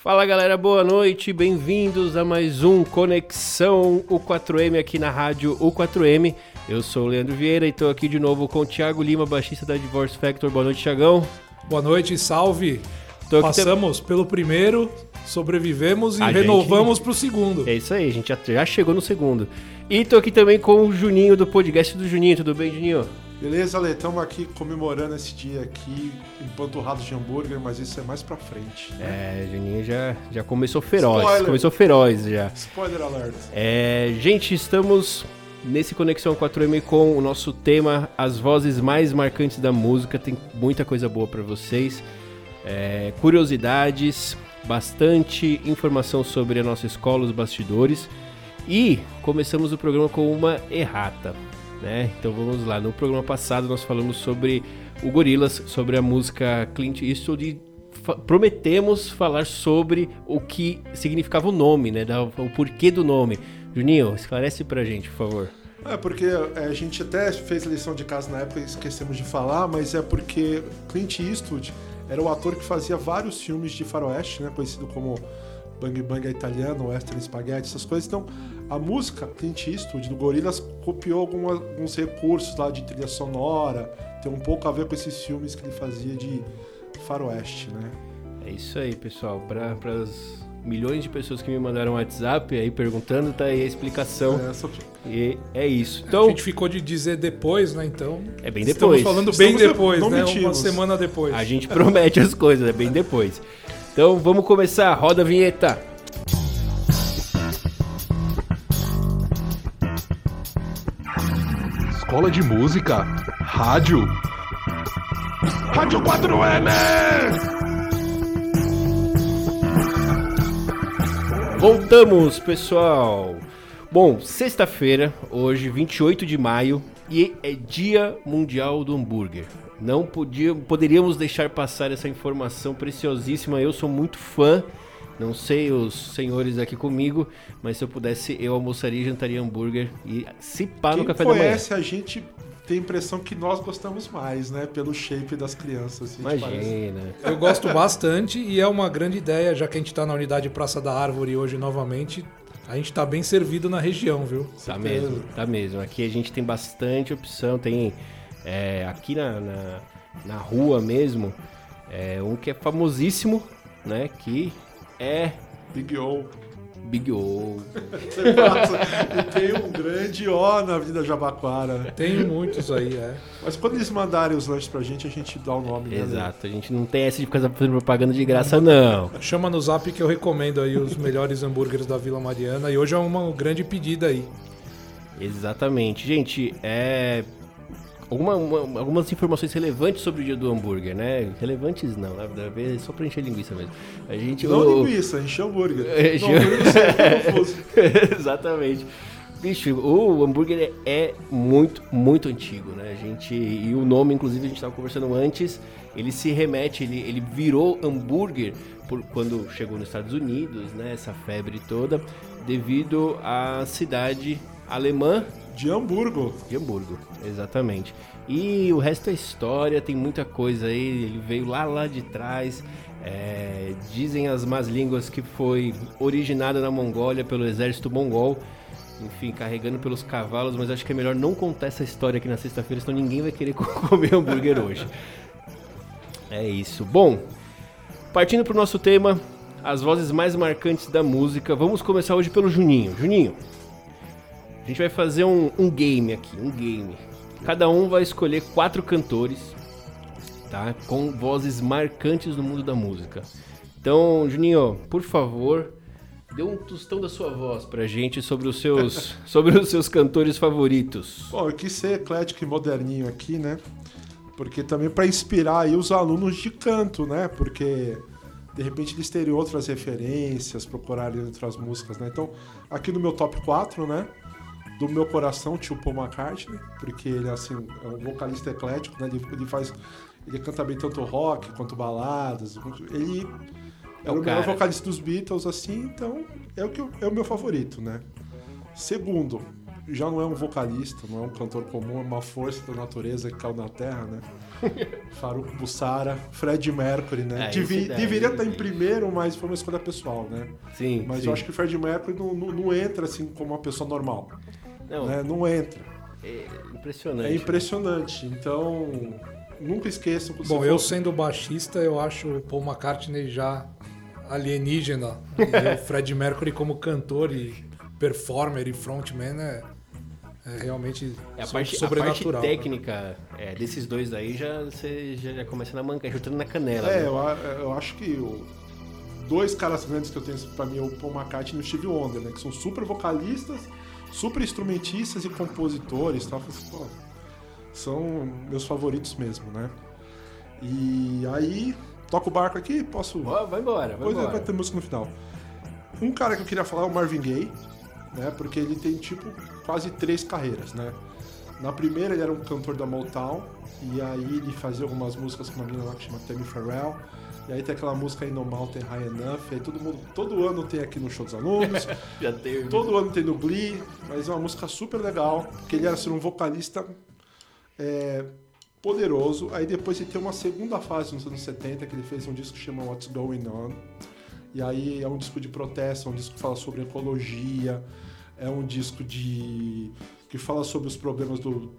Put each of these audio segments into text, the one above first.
Fala galera, boa noite, bem-vindos a mais um Conexão U4M aqui na rádio U4M. Eu sou o Leandro Vieira e estou aqui de novo com o Thiago Lima, baixista da Divorce Factor. Boa noite, Thiagão. Boa noite, salve. Passamos pelo primeiro, sobrevivemos e a renovamos gente... para o segundo. É isso aí, a gente já chegou no segundo. E tô aqui também com o Juninho do podcast do Juninho. Tudo bem, Juninho? Beleza, Ale, estamos aqui comemorando esse dia aqui, empanturrado de hambúrguer, mas isso é mais pra frente. Né? É, Juninho já, já começou feroz. Spoiler. Começou feroz já. Spoiler alert. É, gente, estamos nesse Conexão 4M com o nosso tema As Vozes Mais Marcantes da Música. Tem muita coisa boa para vocês. É, curiosidades, bastante informação sobre a nossa escola, os bastidores. E começamos o programa com uma errata. Né? Então vamos lá. No programa passado nós falamos sobre o Gorilas, sobre a música Clint Eastwood prometemos falar sobre o que significava o nome, né? O porquê do nome. Juninho, esclarece pra gente, por favor. É porque é, a gente até fez lição de casa na época e esquecemos de falar, mas é porque Clint Eastwood era o ator que fazia vários filmes de faroeste, né? Conhecido como Bang Bang Italiano, Western Spaghetti, essas coisas. Então, a música Clint Eastwood do Gorillaz copiou algumas, alguns recursos lá de trilha sonora, tem um pouco a ver com esses filmes que ele fazia de faroeste, né? É isso aí, pessoal. Para as milhões de pessoas que me mandaram WhatsApp aí perguntando, tá aí a explicação. É, só... E é isso. Então, a gente ficou de dizer depois, né? Então. É bem depois. Estamos falando bem Estamos depois, né? Mentimos. Uma semana depois. A gente promete as coisas, é bem depois. Então vamos começar. Roda a vinheta. Escola de Música, Rádio. Rádio 4M! Voltamos, pessoal. Bom, sexta-feira, hoje, 28 de maio, e é Dia Mundial do Hambúrguer. Não podia, poderíamos deixar passar essa informação preciosíssima. Eu sou muito fã não sei os senhores aqui comigo, mas se eu pudesse, eu almoçaria e jantaria hambúrguer e se pá no café da manhã. conhece a gente tem a impressão que nós gostamos mais, né? Pelo shape das crianças. Assim, Imagina. Eu gosto bastante e é uma grande ideia, já que a gente está na unidade Praça da Árvore hoje novamente. A gente está bem servido na região, viu? Tá mesmo, tá mesmo. Aqui a gente tem bastante opção. Tem é, aqui na, na, na, rua mesmo, é, um que é famosíssimo, né? Que é. Big O. Big O. e tem um grande O na Avenida Jabaquara. Tem muitos aí, é. Mas quando eles mandarem os lanches pra gente, a gente dá o nome. Né? Exato, a gente não tem essa de ficar fazendo propaganda de graça, não. Chama no zap que eu recomendo aí os melhores hambúrgueres da Vila Mariana. E hoje é uma grande pedida aí. Exatamente. Gente, é alguma, uma, algumas informações relevantes sobre o dia do hambúrguer, né? Relevantes não, na verdade é só pra encher linguiça mesmo. A gente, não o... linguiça, encher hambúrguer. É, não, hambúrguer Exatamente. Bicho, o hambúrguer é muito, muito antigo, né? A gente, e o nome, inclusive, a gente estava conversando antes, ele se remete, ele, ele virou hambúrguer por, quando chegou nos Estados Unidos, né? Essa febre toda, devido à cidade alemã de Hamburgo. De Hamburgo, exatamente. E o resto é história, tem muita coisa aí. Ele veio lá lá de trás. É, dizem as más línguas que foi originado na Mongólia pelo exército mongol. Enfim, carregando pelos cavalos, mas acho que é melhor não contar essa história aqui na sexta-feira, senão ninguém vai querer comer hambúrguer hoje. É isso. Bom, partindo para o nosso tema, as vozes mais marcantes da música. Vamos começar hoje pelo Juninho. Juninho, a gente vai fazer um, um game aqui, um game. Cada um vai escolher quatro cantores, tá? Com vozes marcantes no mundo da música. Então, Juninho, por favor, dê um tostão da sua voz pra gente sobre os seus, sobre os seus cantores favoritos. Bom, eu quis ser eclético e moderninho aqui, né? Porque também para inspirar aí os alunos de canto, né? Porque de repente eles teriam outras referências, procurarem outras músicas, né? Então, aqui no meu top 4, né? Do meu coração, tio Paul McCartney, porque ele assim, é um vocalista eclético, né? Ele, ele faz. Ele canta bem tanto rock quanto baladas. Ele é, é o, o melhor vocalista dos Beatles, assim, então é o, que, é o meu favorito, né? Segundo, já não é um vocalista, não é um cantor comum, é uma força da natureza que caiu na Terra, né? Faruco Bussara, Fred Mercury, né? É, Devi- daí, deveria estar em primeiro, mas foi uma escolha pessoal, né? Sim. Mas sim. eu acho que o Fred Mercury não, não- não entra assim como uma pessoa normal, Não, né? Não entra. é impressionante. É impressionante. Então, nunca esqueçam que Bom, eu sendo baixista, eu acho o Paul McCartney já alienígena. E o Fred Mercury como cantor e performer e frontman é, é realmente É a parte, a parte sobrenatural. né? técnica é, desses dois aí já você já, começa na manca, chutando na canela. É, né? eu, eu acho que o- dois caras grandes que eu tenho pra mim é o Paul McCartney e o Steve Wonder, né? Que são super vocalistas, super instrumentistas e compositores, tá? Pô, são meus favoritos mesmo, né? E aí, toca o barco aqui, posso... Ó, vai embora, vai Depois embora. vai ter música no final. Um cara que eu queria falar é o Marvin Gaye, né? Porque ele tem, tipo, quase três carreiras, né? Na primeira ele era um cantor da Motown, e aí ele fazia algumas músicas com uma menina lá que chama Tammy Farrell, e aí tem aquela música aí no Mountain High Enough, e aí todo mundo, todo ano tem aqui no show dos alunos, Já teve. todo ano tem no Glee, mas é uma música super legal, porque ele era assim, um vocalista é, poderoso. Aí depois ele tem uma segunda fase nos anos 70, que ele fez um disco que chama What's Going On. E aí é um disco de protesto, é um disco que fala sobre ecologia, é um disco de que fala sobre os problemas do,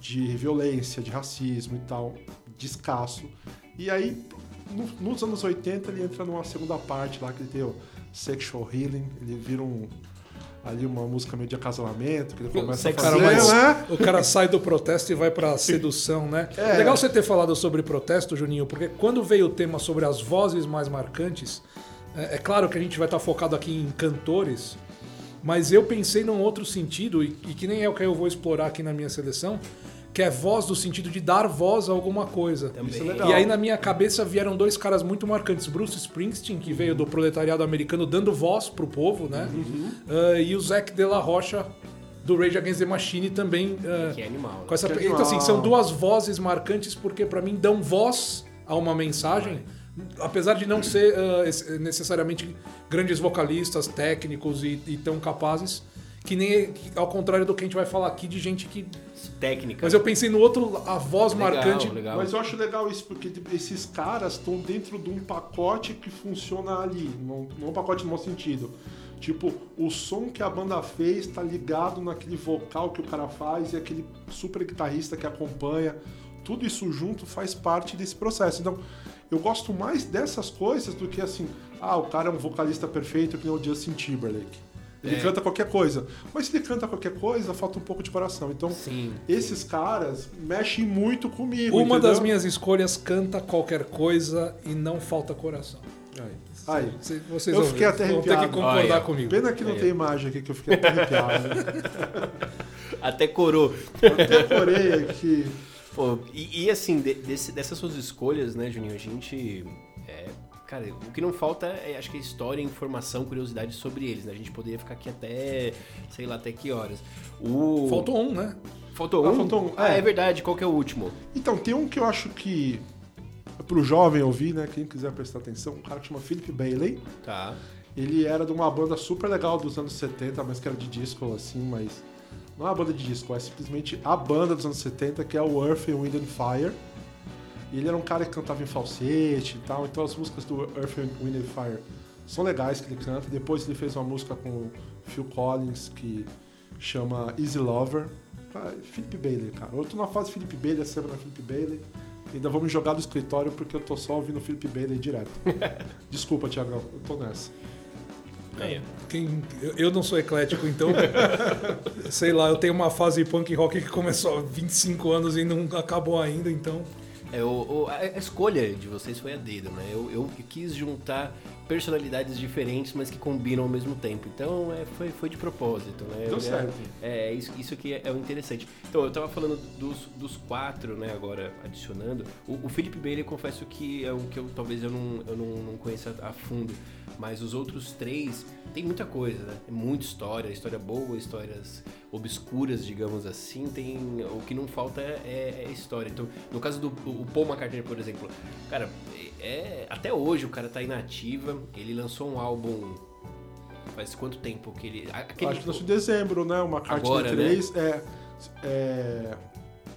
de violência, de racismo e tal, descasso. E aí, no- nos anos 80, ele entra numa segunda parte lá, que ele tem o Sexual Healing, ele vira um, ali uma música meio de acasalamento, que ele começa a fazer, Cara, mas né? o cara sai do protesto e vai pra sedução, né? É. Legal você ter falado sobre protesto, Juninho, porque quando veio o tema sobre as vozes mais marcantes, é, é claro que a gente vai estar focado aqui em cantores, mas eu pensei num outro sentido, e, e que nem é o que eu vou explorar aqui na minha seleção, que é voz do sentido de dar voz a alguma coisa. É. E aí na minha cabeça vieram dois caras muito marcantes. Bruce Springsteen, que veio do proletariado americano dando voz pro povo, né? Uhum. Ah, e o Zac de la Rocha, do Rage Against the Machine, também... ah, Que é animal. com essa... Que Então assim, são duas vozes marcantes porque pra mim dão voz a uma mensagem, apesar de não ser esse- necessariamente grandes vocalistas, técnicos e, e tão capazes, que nem que- ao contrário do que a gente vai falar aqui de gente que... Técnica. Mas eu pensei no outro, a voz Legal, marcante... legal. Mas eu acho legal isso, porque esses caras estão dentro de um pacote que funciona ali. Não, não um pacote no mau sentido. Tipo, o som que a banda fez tá ligado naquele vocal que o cara faz e aquele super guitarrista que acompanha. Tudo isso junto faz parte desse processo. Então, eu gosto mais dessas coisas do que assim, ah, o cara é um vocalista perfeito que nem o Justin Timberlake. Ele É. canta qualquer coisa. Mas se ele canta qualquer coisa, falta um pouco de coração. Então, Sim. esses caras mexem muito comigo. Uma entendeu? das minhas escolhas canta qualquer coisa e não falta coração. Aí. Cê- Vocês Eu vão- fiquei até vão ter que arrepiado. concordar Olha, comigo. Pena que não tem imagem aqui, que eu fiquei até arrepiado. Até corou. Até corei aqui. Pô, e, e assim, de- desse- dessas suas escolhas, né, Juninho, a gente. É, cara, o que não falta é, acho que, história, informação, curiosidade sobre eles, né? A gente poderia ficar aqui até, sei lá, até que horas. O... Faltou um, né? Faltou Ah, um? faltou um. Ah, É. é verdade. Qual que é o último? Então, tem um que eu acho que. é Pro jovem ouvir, né? Quem quiser prestar atenção, um cara que chama Philip Bailey. Tá. Ele era de uma banda super legal dos anos 70, mas que era de disco assim, mas. Não é uma banda de disco, é simplesmente a banda dos anos 70, que é o Earth, Wind and Fire. E ele era um cara que cantava em falsete e tal, então as músicas do Earth, Wind and Fire são legais que ele canta. Depois ele fez uma música com o Phil Collins que chama Easy Lover. Ah, Philip Bailey, cara. Eu tô na fase Philip Bailey, a semana Philip Bailey. Ainda vou me jogar do escritório porque eu tô só ouvindo Philip Bailey direto. Desculpa, Tiagão, eu tô nessa. Aí, Quem- eu, eu não sou eclético, então. sei lá, eu tenho uma fase punk rock que começou há 25 anos e não acabou ainda, então. É, a escolha de vocês foi a dedo, né? Eu, eu quis juntar personalidades diferentes, mas que combinam ao mesmo tempo. Então, é, foi, foi de propósito, né? Deu Eu- certo. É, isso, isso que é, é o interessante. Então, eu tava falando dos, dos quatro, né, agora adicionando. O, o Philip Bailey, eu confesso que é um que eu talvez eu não, eu não, não conheça a fundo. Mas os outros três tem muita coisa, né? Tem muita história, história boa, histórias obscuras, digamos assim. Tem o que não falta é, é história. Então, no caso do o Paul McCartney, por exemplo, cara, é até hoje o cara tá inativa. Ele lançou um álbum Faz quanto tempo que ele. Aquele... Acho que nasceu em dezembro, né? Uma carta Agora, de né? 3. É, é.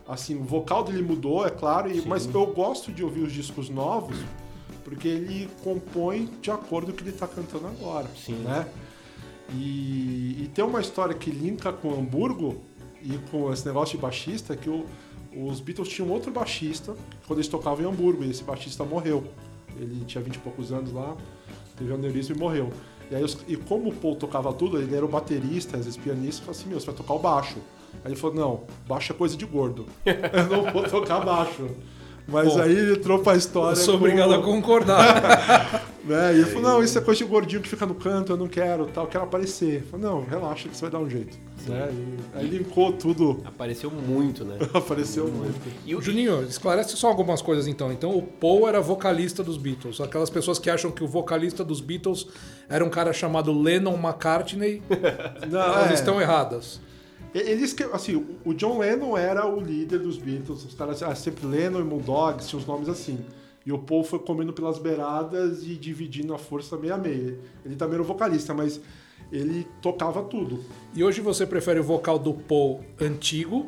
Assim, o vocal dele mudou, é claro, e- mas eu gosto de ouvir os discos novos porque ele compõe de acordo com o que ele tá cantando agora. Sim. Né? E, e tem uma história que linka com Hamburgo e com esse negócio de baixista que o- os Beatles tinham outro baixista quando eles tocavam em Hamburgo e esse baixista morreu. Ele tinha 20 e poucos anos lá, teve um aneurisma e morreu. E, aí os- e como o Paul tocava tudo, ele era o baterista, às vezes pianista, falou assim, meu, você vai tocar o baixo. Aí ele falou, não, baixo é coisa de gordo. Eu não vou tocar baixo. Mas Pô, aí ele entrou pra Eu história. sou com- obrigado a concordar. né? E ele falou, não, isso é coisa de gordinho que fica no canto, eu não quero, tal, eu quero aparecer. Eu falei, não, relaxa que você vai dar um jeito. Né? E aí linkou tudo, Apareceu muito, né? apareceu muito. E o Juninho, esclarece só algumas coisas então. Então, o Paul era vocalista dos Beatles. Aquelas pessoas que acham que o vocalista dos Beatles era um cara chamado Lennon McCartney, Não, elas é, estão erradas. Eles que, assim, o- John Lennon era o líder dos Beatles, os caras ah, sempre Lennon e Moondogs, tinham os nomes assim. E o Paul foi comendo pelas beiradas e dividindo a força meio a meio. Ele também era o vocalista, mas ele tocava tudo. E hoje você prefere o vocal do Paul antigo,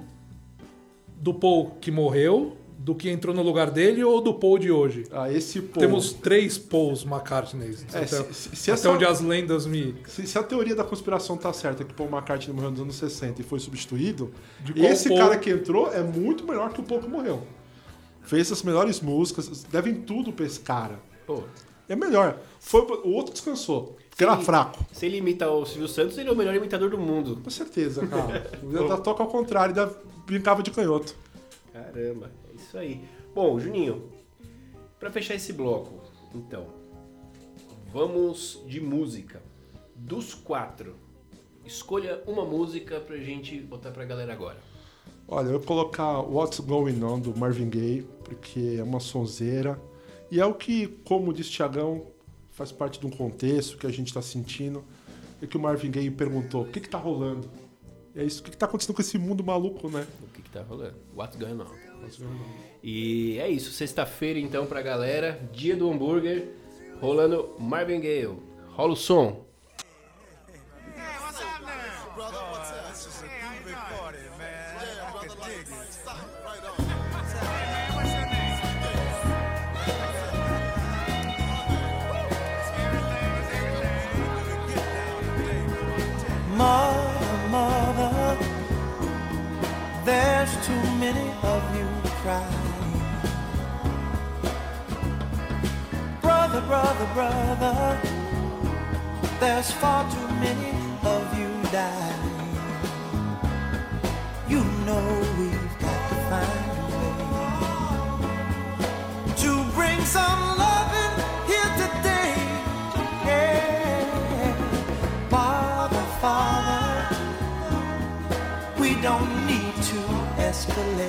do Paul que morreu, do que entrou no lugar dele ou do Paul de hoje? Ah, esse Paul. Temos três Pauls McCartney. É, até se- se- até essa- onde as lendas me. Se, se a teoria da conspiração tá certa, que o Paul McCartney morreu nos anos 60 e foi substituído, esse Paul? cara que entrou é muito melhor que o Paul que morreu. Fez as melhores músicas, devem tudo pra esse cara. Pô, É melhor. Foi, o outro descansou, porque era fraco. se ele imita o Silvio Santos, ele é o melhor imitador do mundo. Com certeza, cara. Ainda toca ao contrário, ainda brincava de canhoto. Caramba, é isso aí. Bom, Juninho, pra fechar esse bloco, então, vamos de música. Dos quatro, escolha uma música pra gente botar pra galera agora. Olha, eu vou colocar What's Going On do Marvin Gaye, porque é uma sonzeira. E é o que, como disse Tiagão, faz parte de um contexto que a gente está sentindo. E que o Marvin Gaye perguntou: o que, que tá rolando? E é isso, o que, que tá acontecendo com esse mundo maluco, né? O que que tá rolando? What's going on? E é isso, sexta-feira então pra galera, dia do hambúrguer, rolando Marvin Gaye. Rola o som. Of you crying. Brother, brother, brother, there's far too many of you dying. You know we've got to find a way to bring some loving here today. Yeah. Father, Father, we don't need to escalate.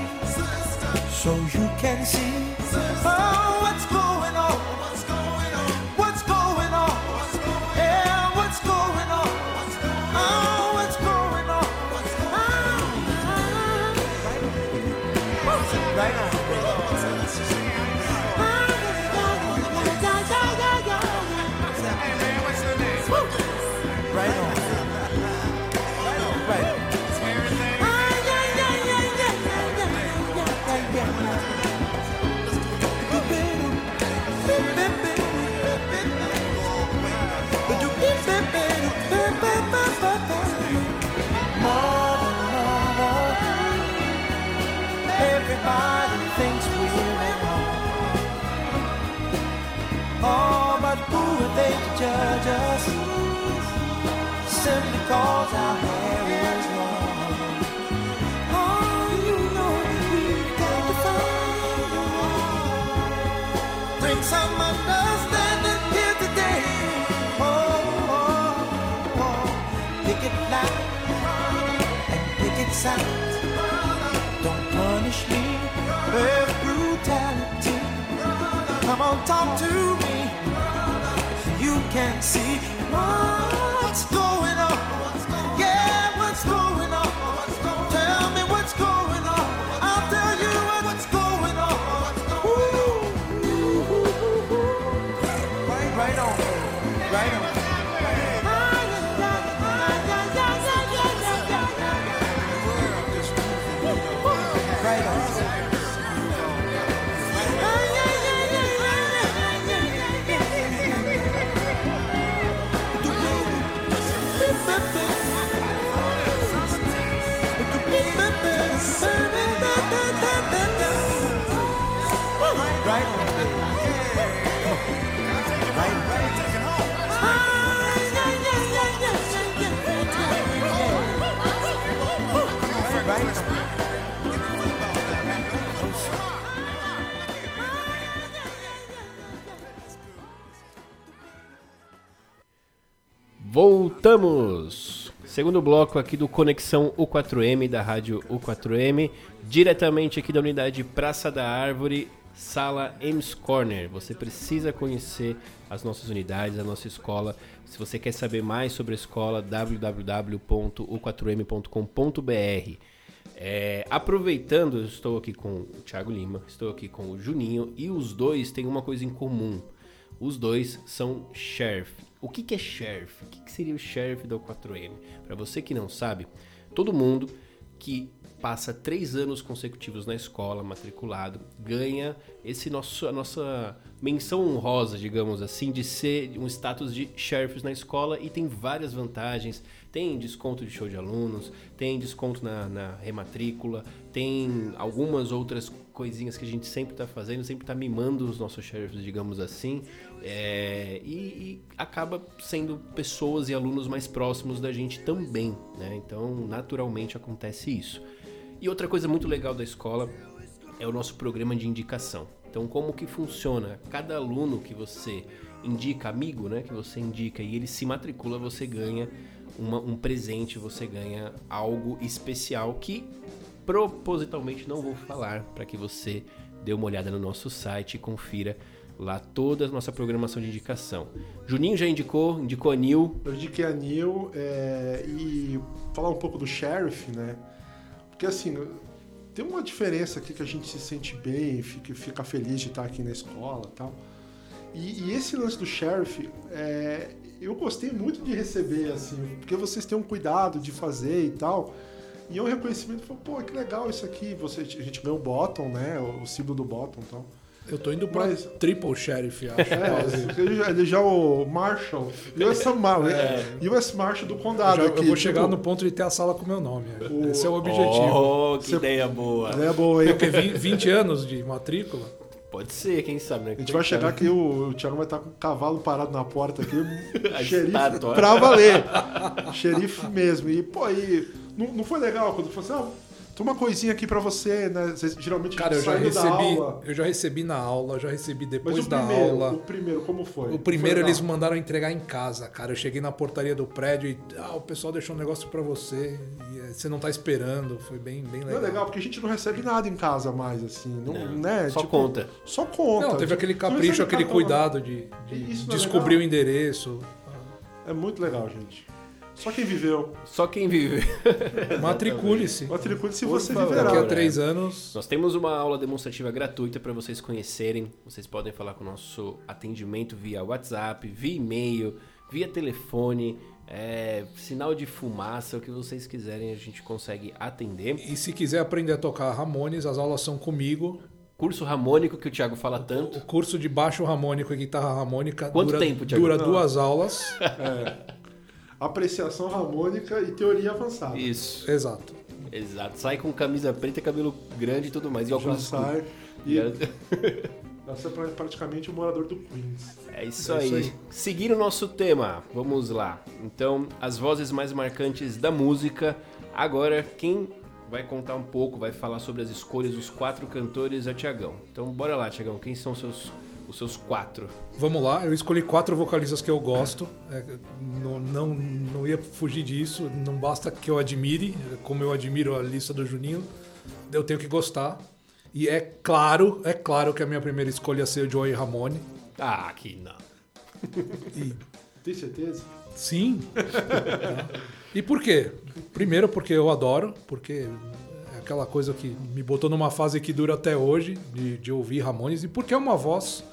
so you can see oh, what's going. they judge us simply cause our hair is long. Oh, you know we've got to find bring some understanding here today. Oh, oh, oh. pick it loud and pick it sound. Don't punish me with brutality. Come on, talk to me. You can see what's going on. Yeah, what's going on? Tell me Ba-ba-ba-ba-ba Voltamos! Segundo bloco aqui do Conexão U4M, da rádio U4M, diretamente aqui da unidade Praça da Árvore, sala Ames Corner. Você precisa conhecer as nossas unidades, a nossa escola. Se você quer saber mais sobre a escola, www.u4m.com.br. É, aproveitando, eu estou aqui com o Thiago Lima, estou aqui com o Juninho e os dois têm uma coisa em comum. Os dois são sheriff. O que, que é sheriff? O que, que seria o sheriff da U4M? Para você que não sabe, todo mundo que passa três anos consecutivos na escola, matriculado, ganha esse nosso, a nossa menção honrosa, digamos assim, de ser um status de sheriffs na escola e tem várias vantagens. Tem desconto de show de alunos, tem desconto na, na rematrícula, tem algumas outras coisinhas que a gente sempre está fazendo, sempre está mimando os nossos sheriffs, digamos assim, é, e, e acaba sendo pessoas e alunos mais próximos da gente também, né? Então, naturalmente acontece isso. E outra coisa muito legal da escola é o nosso programa de indicação. Então, como que funciona? Cada aluno que você indica, amigo, né, que você indica e ele se matricula, você ganha uma- um presente, você ganha algo especial que propositalmente não vou falar para que você dê uma olhada no nosso site e confira lá toda a nossa programação de indicação. Juninho já indicou, indicou a Nil. Eu indiquei a Neil é, e falar um pouco do Sheriff, né? Porque assim, tem uma diferença aqui que a gente se sente bem, fica, fica feliz de estar aqui na escola tal. E, e esse lance do Sheriff, é, eu gostei muito de receber, assim, porque vocês têm um cuidado de fazer e tal. E é um reconhecimento, pô, que legal isso aqui. Você, a gente ganhou o Bottom, né? O, o símbolo do Bottom e tal. Eu tô indo pra Mas- Triple Sheriff, acho. É, ele já, ele já é o Marshall, US, Mar US Marshal do Eu, condado já- eu aqui. vou chegar tipo, no ponto de ter a sala com meu nome. O- Esse é o objetivo. Oh, que Você- ideia boa. É boa, hein? Porque vi- 20 anos de matrícula. Pode ser, quem sabe, né? A gente vai chegar aqui, o, o Thiago vai estar com o cavalo parado na porta aqui, xerife estátua. pra valer. xerife mesmo. E, pô, aí, não, não foi legal quando falou assim, ah, tem uma coisinha aqui pra você, né? Vocês, geralmente Cara, eu já recebi. aula. Eu já recebi na aula, já recebi Mas depois o da primeiro, aula. o primeiro, como foi? O primeiro Foi eles legal? mandaram entregar em casa, cara. Eu cheguei na portaria do prédio e ah, o pessoal deixou um negócio pra você e eh, você não tá esperando. Foi bem, bem Não legal. é legal, porque a gente não recebe nada em casa mais, assim. Não, Não, né? só Tipo, conta. Só conta. Não, teve Tipo, aquele não capricho, aquele cartão, né? cuidado de, de não é descobrir legal? o endereço. É muito legal, gente. Só quem viveu. Só quem vive. Matricule-se. Matricule se Por você favor. viverá. Daqui a três anos. Nós temos uma aula demonstrativa gratuita para vocês conhecerem. Vocês podem falar com o nosso atendimento via WhatsApp, via e-mail, via telefone, é, sinal de fumaça, o que vocês quiserem a gente consegue atender. E se quiser aprender a tocar Ramones, as aulas são comigo. Curso harmônico que o Thiago fala tanto. O curso de baixo harmônico e guitarra harmônica Quanto dura, tempo, Thiago? dura Não. duas aulas. Apreciação harmônica e teoria avançada. Isso, Exato. exato. Sai com camisa preta, cabelo grande e tudo mais. E óculos sai. E você é pra- praticamente o morador do Queens. É isso, É aí. isso aí. Seguindo o nosso tema, vamos lá. Então, as vozes mais marcantes da música. Agora, quem vai contar um pouco, vai falar sobre as escolhas dos quatro cantores é o Tiagão. Então, bora lá, Tiagão. Quem são seus, os seus quatro. Vamos lá, eu escolhi quatro vocalistas que eu gosto. É, não, não, não ia fugir disso. Não basta que eu admire, como eu admiro a lista do Juninho, eu tenho que gostar. E é claro, é claro que a minha primeira escolha ia ser o Joey Ramone. Ah, aqui não. E Tem certeza? sim. e por quê? Primeiro porque eu adoro, porque é aquela coisa que me botou numa fase que dura até hoje, de, de ouvir Ramones, e porque é uma voz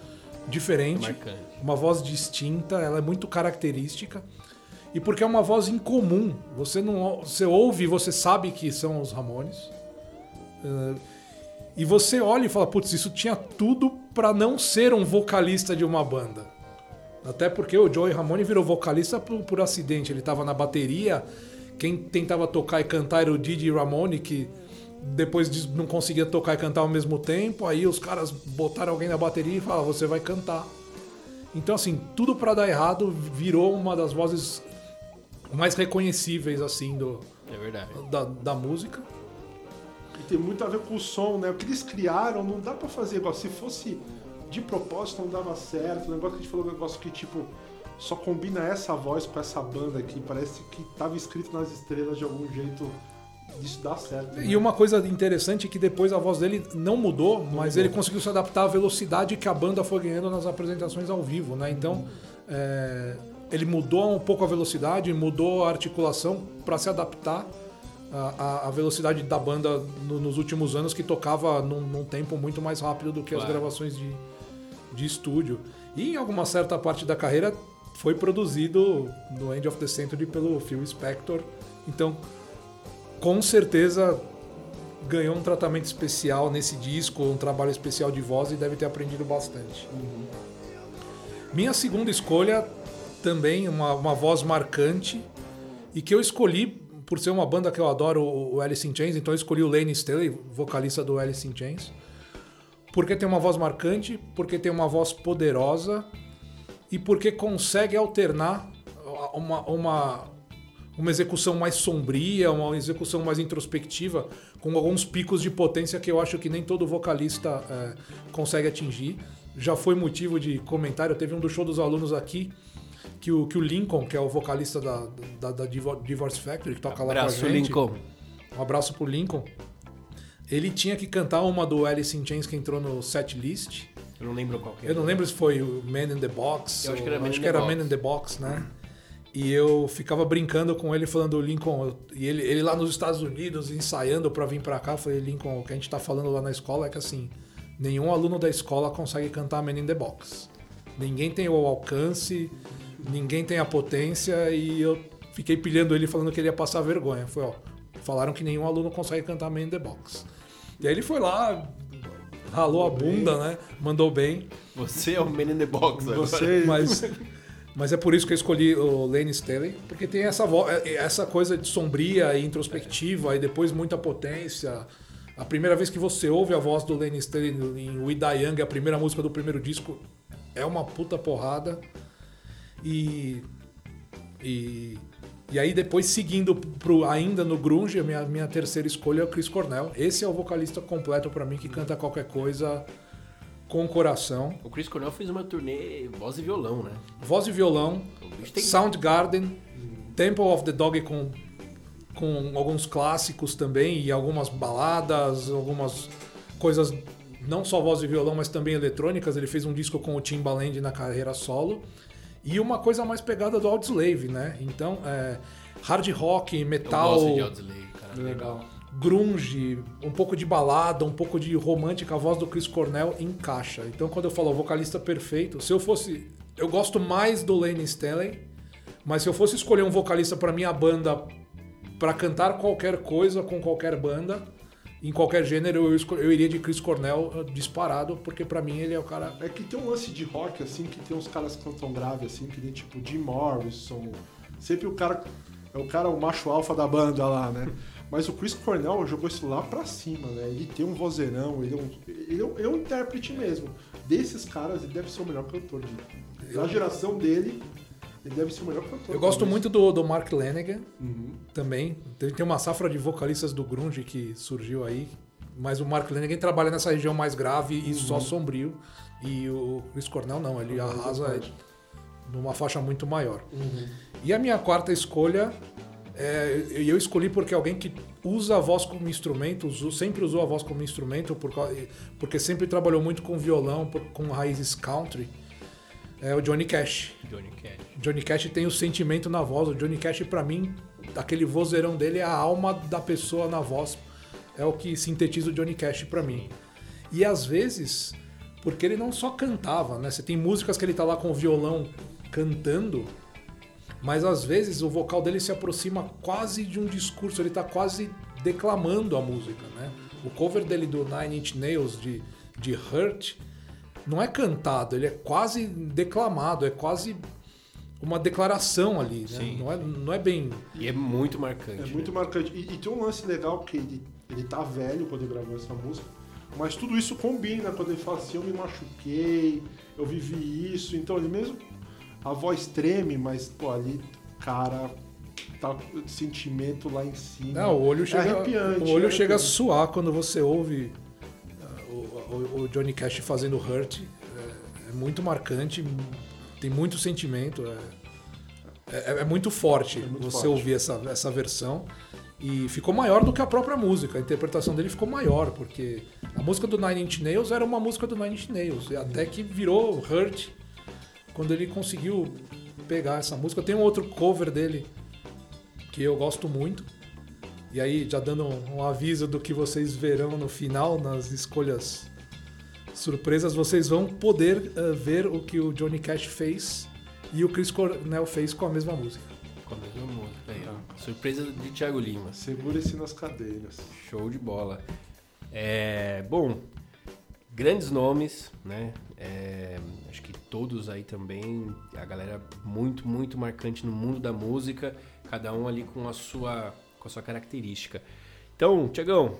diferente. Marcante. uma voz distinta, ela é muito característica e porque é uma voz incomum. Você não, você ouve, você sabe que são os Ramones. Eh, e você olha e fala, putz, isso tinha tudo pra não ser um vocalista de uma banda. Até porque o Joey Ramone virou vocalista por, por acidente. Ele tava na bateria, quem tentava tocar e cantar era o Didi Ramone, que depois disso não conseguia tocar e cantar ao mesmo tempo. Aí os caras botaram alguém na bateria e falaram, você vai cantar. Então, assim, tudo pra dar errado virou uma das vozes mais reconhecíveis, assim, do, É verdade. da, da música. E tem muito a ver com o som, né? O que eles criaram não dá pra fazer igual. Se fosse de propósito, não dava certo. O negócio que a gente falou, um negócio que, tipo, só combina essa voz com essa banda aqui. Parece que tava escrito nas estrelas de algum jeito. Isso dá certo. né? E uma coisa interessante é que depois a voz dele não mudou, mas ele conseguiu se adaptar à velocidade que a banda foi ganhando nas apresentações ao vivo, né? Então, é, ele mudou um pouco a velocidade, mudou a articulação para se adaptar à, velocidade da banda no- nos últimos anos, que tocava num, num tempo muito mais rápido do que as Claro. gravações de, de estúdio. E em alguma certa parte da carreira foi produzido no End of the Century pelo Phil Spector. Então, com certeza ganhou um tratamento especial nesse disco, um trabalho especial de voz e deve ter aprendido bastante. Minha segunda escolha também uma, uma voz marcante e que eu escolhi por ser uma banda que eu adoro, o o Alice in Chains, então eu escolhi o Lane Staley, vocalista do Alice in Chains, porque tem uma voz marcante, porque tem uma voz poderosa e porque consegue alternar uma, uma, uma execução mais sombria, uma execução mais introspectiva, com alguns picos de potência que eu acho que nem todo vocalista é, consegue atingir. Já foi motivo de comentário, teve um do show dos alunos aqui, que o, que o Lincoln, que é o vocalista da, da, da Divo- Divorce Factory, que toca lá Abraço, com a gente. Lincoln. Um abraço pro Lincoln. Ele tinha que cantar uma do Alice in Chains que entrou no set list. Eu não lembro qual que é. Eu não lembro se foi o Man in the Box. Eu acho que ou- era Man in que era Box. Man in the Box, né? E eu ficava brincando com ele, falando, Lincoln, eu- e ele, ele lá nos Estados Unidos, ensaiando pra vir pra cá, eu falei, Lincoln, o que a gente tá falando lá na escola é que assim, nenhum aluno da escola consegue cantar Man in the Box. Ninguém tem o alcance, ninguém tem a potência, e eu fiquei pilhando ele falando que ele ia passar vergonha. Foi, ó, falaram que nenhum aluno consegue cantar Man in the Box. E aí ele foi lá, ralou a bunda, né? Mandou bem. Você é o Man in the Box agora. Você. Mas, mas é por isso que eu escolhi o Lane Staley, porque tem essa, vo- é- essa coisa de sombria e introspectiva e depois muita potência. A primeira vez que você ouve a voz do Lane Staley em We Die Young, a primeira música do primeiro disco, é uma puta porrada. E. E, e aí depois seguindo pro, ainda no grunge, a minha, minha terceira escolha é o Chris Cornell. Esse é o vocalista completo pra mim que canta qualquer coisa com o coração. O Chris Cornell fez uma turnê voz e violão, né? Voz e violão, tem- Soundgarden, Temple of the Dog com, com alguns clássicos também e algumas baladas, algumas coisas, não só voz e violão, mas também eletrônicas. Ele fez um disco com o Timbaland na carreira solo. E uma coisa mais pegada do Audioslave, né? Então, é, hard rock, Eu metal, gosto de Audioslave, cara. Legal. Grunge, um pouco de balada, um pouco de romântica, a voz do Chris Cornell encaixa. Então, quando eu falo vocalista perfeito, se eu fosse. Eu gosto mais do Lane Staley, mas se eu fosse escolher um vocalista para minha banda para cantar qualquer coisa com qualquer banda, em qualquer gênero, eu, eu iria de Chris Cornell eh, disparado, porque para mim ele é o cara. É que tem um lance de rock, assim, que tem uns caras que cantam grave, assim, que nem tipo Jim Morrison. Sempre o cara. É o cara, o macho alfa da banda lá, né? Mas o Chris Cornell jogou isso lá pra cima, né? Ele tem um vozeirão, ele é um, ele é um, ele é um intérprete mesmo. Desses caras, ele deve ser o melhor cantor. De, da geração dele, ele deve ser o melhor cantor. Eu gosto talvez. muito do, do Mark Lanigan Uhum. também. Tem tem uma safra de vocalistas do grunge que surgiu aí. Mas o Mark Lanegan trabalha nessa região mais grave e Uhum. só sombrio. E o Chris Cornell não, ele arrasa numa faixa muito maior. Uhum. E a minha quarta escolha, é, eu escolhi porque alguém que usa a voz como instrumento, usou- sempre usou a voz como instrumento, por porque sempre trabalhou muito com violão, com raízes country, é o Johnny Cash. Johnny Cash. Johnny Cash tem o sentimento na voz. O Johnny Cash, pra mim, aquele vozeirão dele é a alma da pessoa na voz. É o que sintetiza o Johnny Cash pra mim. E às vezes, porque ele não só cantava, né? Você tem músicas que ele tá lá com o violão cantando, mas às vezes o vocal dele se aproxima quase de um discurso, ele tá quase declamando a música, né? O cover dele do Nine Inch Nails de, de Hurt não é cantado, ele é quase declamado, é quase uma declaração ali, né? Sim, não, é, não é bem. E é muito marcante. É né? muito marcante. E, e tem um lance legal que ele, ele tá velho quando ele gravou essa música, mas tudo isso combina quando ele fala assim, eu me machuquei, eu vivi isso, então ele mesmo. A voz treme, mas pô, ali, cara, tá sentimento lá em cima. Não, o olho chega, arrepiante, o olho é chega a suar quando você ouve o, o- o Johnny Cash fazendo Hurt. É, é muito marcante, tem muito sentimento. É, é- é muito forte muito você forte. ouvir essa, essa versão. E ficou maior do que a própria música. A interpretação dele ficou maior, porque a música do Nine Inch Nails era uma música do Nine Inch Nails. E até que virou Hurt quando ele conseguiu pegar essa música. Tem um outro cover dele que eu gosto muito. E aí, já dando um, um aviso do que vocês verão no final, nas escolhas surpresas, vocês vão poder eh, ver o que o Johnny Cash fez e o Chris Cornell fez com a mesma música. Com a mesma música aí, ó. Surpresa de Thiago Lima. Segura-se nas cadeiras. Show de bola. É, bom, grandes nomes, né? É, acho que todos aí também, a galera muito, muito marcante no mundo da música, cada um ali com a sua, com a sua característica. Então, Tiagão,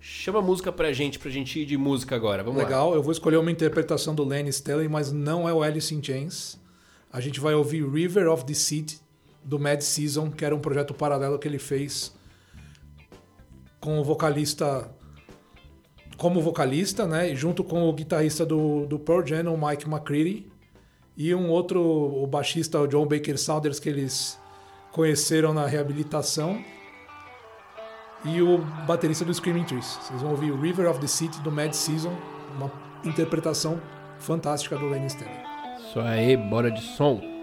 chama a música pra gente, pra gente ir de música agora. Vamos lá. Legal, eu vou escolher uma interpretação do Lenny Stelly, mas não é o Alice in Chains. A gente vai ouvir River of Deceit, do Mad Season, que era um projeto paralelo que ele fez com o vocalista como vocalista, né, junto com o guitarrista do, do Pearl Jam, o Mike McCready, e um outro, o baixista, o John Baker Saunders, que eles conheceram na reabilitação, e o baterista do Screaming Trees. Vocês vão ouvir River of the City do Mad Season, uma interpretação fantástica do Lenny Stanley. Isso aí, bora de som.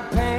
My pain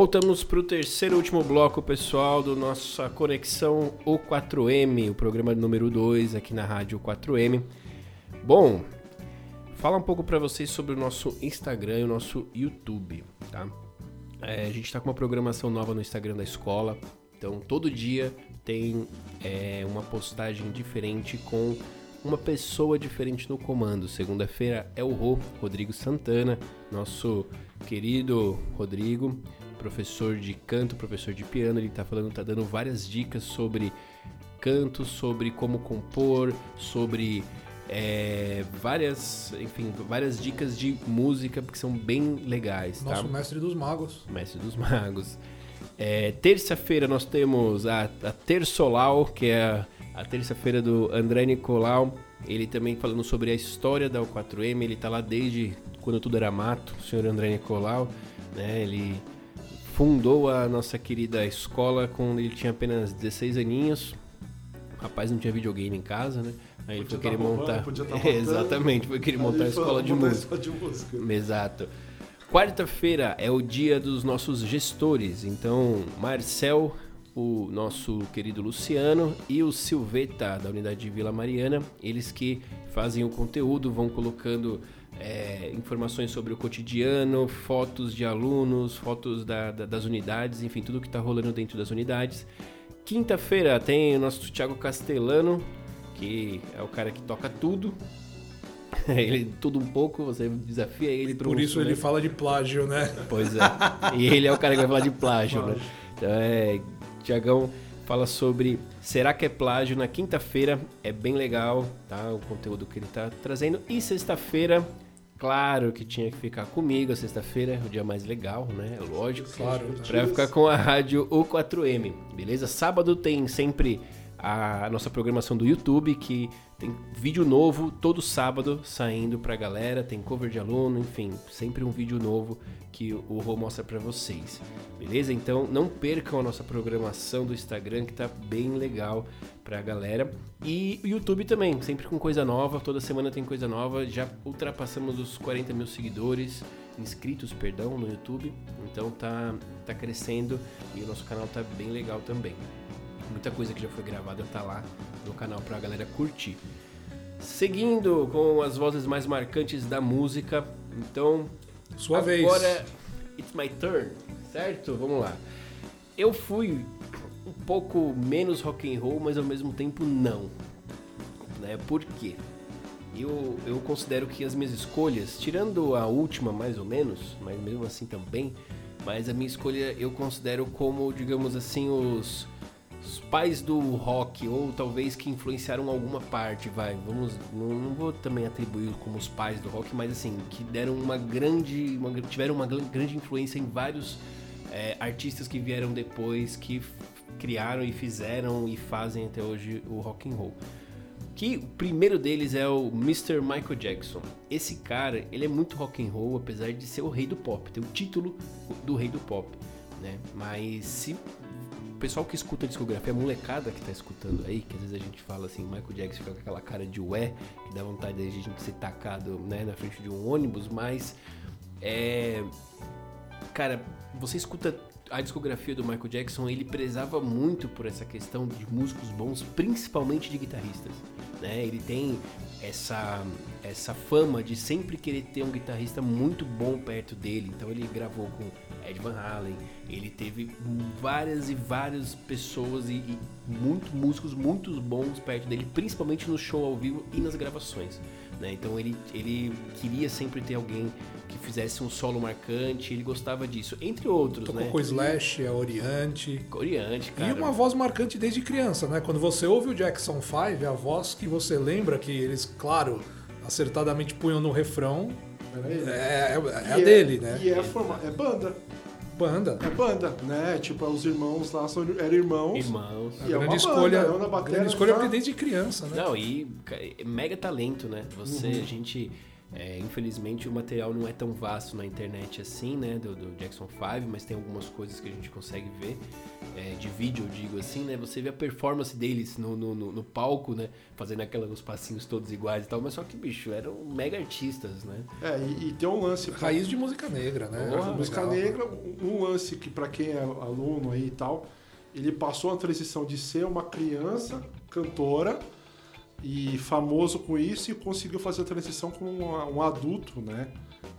Voltamos para o terceiro e último bloco, pessoal, do nossa conexão O4M, o programa número 2 aqui na Rádio 4M. Bom, fala um pouco para vocês sobre o nosso Instagram e o nosso YouTube, tá? É, a gente está com uma programação nova no Instagram da escola, então todo dia tem é, uma postagem diferente com uma pessoa diferente no comando. Segunda-feira é o Rô, Rodrigo Santana, nosso querido Rodrigo, professor de canto, professor de piano. Ele tá falando, tá dando várias dicas sobre canto, sobre como compor, sobre é, várias, enfim, várias dicas de música que são bem legais, tá? Nosso mestre dos magos. Mestre dos Magos. É, terça-feira nós temos a, a Terçolau, que é a, a terça-feira do André Nicolau. Ele também falando sobre a história da U4M. Ele tá lá desde quando tudo era mato, o senhor André Nicolau. Né? Ele fundou a nossa querida escola quando ele tinha apenas 16 aninhos. O rapaz não tinha videogame em casa, né? Aí ele foi Podia querer tá roubando, montar. podia tá É, matando. exatamente, foi querer montar a escola de música. de música. Exato. Quarta-feira é o dia dos nossos gestores. Então, Marcel, o nosso querido Luciano e o Silveta, da unidade de Vila Mariana, eles que fazem o conteúdo, vão colocando é, informações sobre o cotidiano, fotos de alunos, fotos da- da- das unidades, enfim, tudo que está rolando dentro das unidades. Quinta-feira tem o nosso Thiago Castellano, que é o cara que toca tudo. Ele tudo um pouco, você desafia ele para Por isso ele fala de plágio, né? Pois é. E ele é o cara que vai falar de plágio, né? Então é. Tiagão fala sobre Será que é plágio na quinta-feira? É bem legal, tá? O conteúdo que ele tá trazendo. E sexta-feira, claro que tinha que ficar comigo. Sexta-feira é o dia mais legal, né? Lógico. Claro. Pra ficar com a rádio O4M, beleza? Sábado tem sempre a nossa programação do YouTube, que tem vídeo novo todo sábado saindo pra galera, tem cover de aluno, enfim, sempre um vídeo novo que o Rô mostra pra vocês, beleza? Então não percam a nossa programação do Instagram, que tá bem legal pra galera. E o YouTube também, sempre com coisa nova, toda semana tem coisa nova, já ultrapassamos os 40 mil seguidores, inscritos, perdão, no YouTube, então tá, tá crescendo e o nosso canal tá bem legal também. Muita coisa que já foi gravada tá lá no canal pra galera curtir. Seguindo com as vozes mais marcantes da música, então Sua agora vez. it's my turn, certo? Vamos lá. Eu fui um pouco menos rock and roll, mas ao mesmo tempo não. né? Por quê? Eu, eu considero que as minhas escolhas, tirando a última mais ou menos, mas mesmo assim também, mas a minha escolha eu considero como, digamos assim, os, os pais do rock, ou talvez que influenciaram alguma parte, vai, vamos, não, não vou também atribuir como os pais do rock, mas assim, que deram uma grande, uma, tiveram uma gr- grande influência em vários é, artistas que vieram depois, que criaram e fizeram e fazem até hoje o rock and roll. Que o primeiro deles é o Mr. Michael Jackson. Esse cara, ele é muito rock and roll, apesar de ser o rei do pop, tem o título do rei do pop, né? Mas se pessoal que escuta a discografia, a molecada que tá escutando aí, que às vezes a gente fala assim, Michael Jackson fica com aquela cara de ué, que dá vontade de a gente ser tacado, né, na frente de um ônibus, mas é cara, você escuta a discografia do Michael Jackson, ele prezava muito por essa questão de músicos bons, principalmente de guitarristas, né? Ele tem essa essa fama de sempre querer ter um guitarrista muito bom perto dele. Então ele gravou com Ed Van Halen, ele teve várias e várias pessoas e, e muito músicos muito bons perto dele, principalmente no show ao vivo e nas gravações. Né? Então ele, ele queria sempre ter alguém que fizesse um solo marcante, ele gostava disso, entre outros, Tocou né? com Slash, é Oriente. Coreante, cara. E uma voz marcante desde criança, né? Quando você ouve o Jackson 5, é a voz que você lembra que eles, claro, acertadamente punham no refrão. Era ele. É, é- é a E dele, né? E é, forma, é banda. Banda. É banda, né? Tipo, os irmãos lá são, eram irmãos. Irmãos. E é uma grande banda, escolha, é uma bateria grande escolha já- porque desde criança, né? Não, e é mega talento, né? Você, a gente. É, infelizmente o material não é tão vasto na internet assim, né? Do, do Jackson 5, mas tem algumas coisas que a gente consegue ver. é, de vídeo, eu digo assim, né? Você vê a performance deles no, no, no- no palco, né? Fazendo aqueles passinhos todos iguais e tal, mas só que, bicho, eram mega artistas, né? É, e, e tem um lance. Raiz de música negra, né? Porra, música Legal. negra, um lance que pra quem é aluno aí e tal, ele passou a transição de ser uma criança cantora e famoso com isso e conseguiu fazer a transição com um, um adulto, né?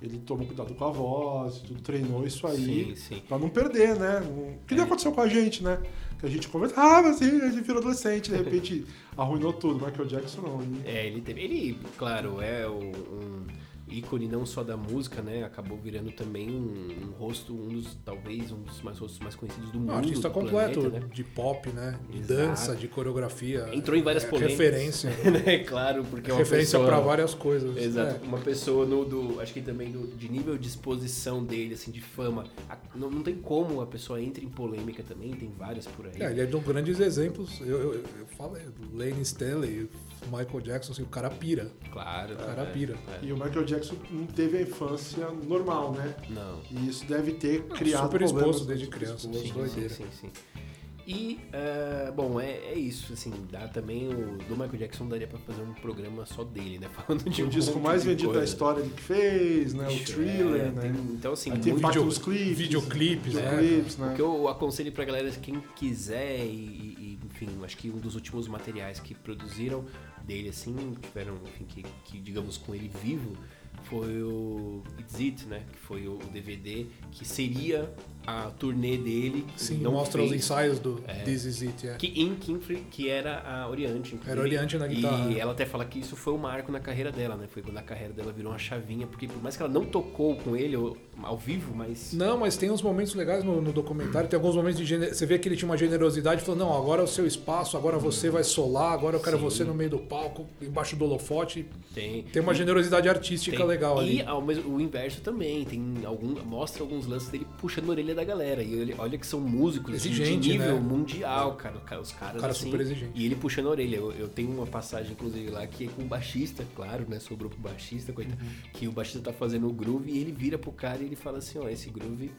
Ele tomou cuidado com a voz, tudo treinou isso aí Sim, sim. pra não perder, né? Um- O que nem aconteceu com a gente, né? Que a gente conversa, ah, mas gente virou adolescente, de repente arruinou tudo. Michael Jackson não. Ele- É, ele teve. Ele, claro, é o- um ícone não só da música, né? Acabou virando também um, um rosto, um dos, talvez, um dos mais rostos mais conhecidos do mundo. Um artista completo, planeta, né? de pop, né? De Exato. dança, de coreografia. Entrou em várias É polêmicas. Referência. né? Claro, porque é uma referência pra várias coisas. Exato, É. uma pessoa no, do, acho que também do, de nível de exposição dele, assim, de fama. A- não, não tem como a pessoa entre em polêmica também, tem várias por aí. É, ele é de um grandes exemplos. Eu, eu, eu falo, é, Lane Stanley, Michael Jackson, assim, o cara pira. Claro. O cara é, pira. é. E o Michael Jackson não teve a infância normal, né? Não. E isso deve ter criado super problemas. exposto desde criança, exposto. Sim, doideira. sim, sim, sim. E, eh, bom, é, é isso, assim, dá também o do Michael Jackson daria pra fazer um programa só dele, né? Falando de o um disco mais vendido da história que fez, né? Bicho, o thriller, é, né? tem- então, assim, Aí tem vídeo- dos clipes. videoclipes, né? videoclipes, né? O que eu aconselho pra galera, quem quiser, e- e, enfim, acho que um dos últimos materiais que produziram dele, assim, tiveram, enfim, que, que digamos com ele vivo, foi o It's It, né? Que foi o DVD, que seria a turnê dele. Sim, não mostra os fez, ensaios do This Is It. É. Que em Kinfrey, que era a Oriente. inclusive. Era Oriente na guitarra. E ela até fala que isso foi um marco na carreira dela, né? Foi quando a carreira dela virou uma chavinha, porque por mais que ela não tocou com ele ao, vivo, mas. Não, mas tem uns momentos legais no, no documentário. Tem alguns momentos de. Você vê que ele tinha uma generosidade, falando: não, agora é o seu espaço, agora você vai solar, agora eu quero Sim. você no meio do palco, embaixo do holofote. Tem, Tem uma generosidade artística tem- legal e ali. ao mesmo, o inverso também, tem algum, mostra alguns lances dele puxando a orelha da galera. E ele, olha que são músicos de- Exigente, de nível né? mundial, cara. o Os caras Cara assim, super exigente. E ele puxando a orelha. Eu, eu tenho uma passagem, inclusive, lá que é com o baixista, claro, né? Sobrou pro baixista, coitado. Uhum. Que o baixista tá fazendo o groove e ele vira pro cara e ele fala assim, ó, esse groove.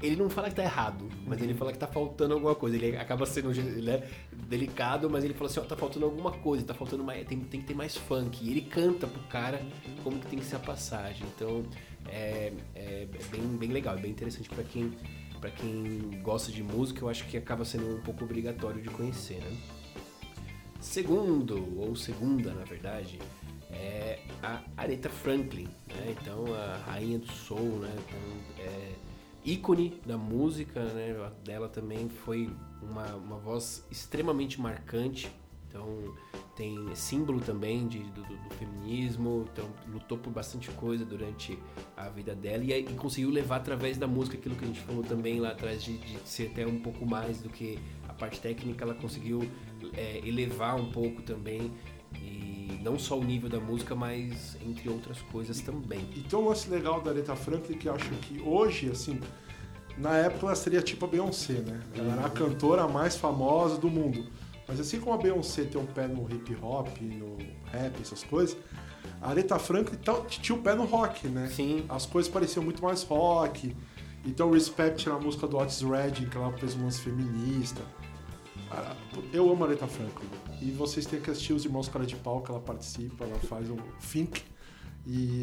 Ele não fala que tá errado, mas Uhum. ele fala que tá faltando alguma coisa. Ele acaba sendo ele é delicado, mas ele fala assim, ó, tá faltando alguma coisa, tá faltando mais. Tem, tem que ter mais funk. E ele canta pro cara como que tem que ser a passagem. Então é, é bem, bem legal, é bem interessante pra quem. Pra quem gosta de música, eu acho que acaba sendo um pouco obrigatório de conhecer, né? Segundo, ou segunda, na verdade, é a Aretha Franklin, né? Então, a rainha do soul, né? Então, é ícone da música, né? Dela também foi uma, uma voz extremamente marcante. Então, tem símbolo também de, do, do- feminismo, então lutou por bastante coisa durante a vida dela e, e conseguiu levar através da música aquilo que a gente falou também lá atrás de, de ser até um pouco mais do que a parte técnica, ela conseguiu é, elevar um pouco também e não só o nível da música, mas entre outras coisas também. E tem um lance legal da Aretha Franklin que eu acho que hoje, assim, na época ela seria tipo a Beyoncé, né? Ela era a cantora mais famosa do mundo. Mas assim como a Beyoncé tem um pé no hip hop, no rap, essas coisas, a Aretha Franklin tá- tinha o pé no rock, né? Sim. As coisas pareciam muito mais rock. Então, Respect na música do Otis Redding, que ela fez um lance feminista. Ah, Eu amo a Aretha Franklin. E vocês têm que assistir os Irmãos Cara de Pau, que ela participa, ela faz o Think. E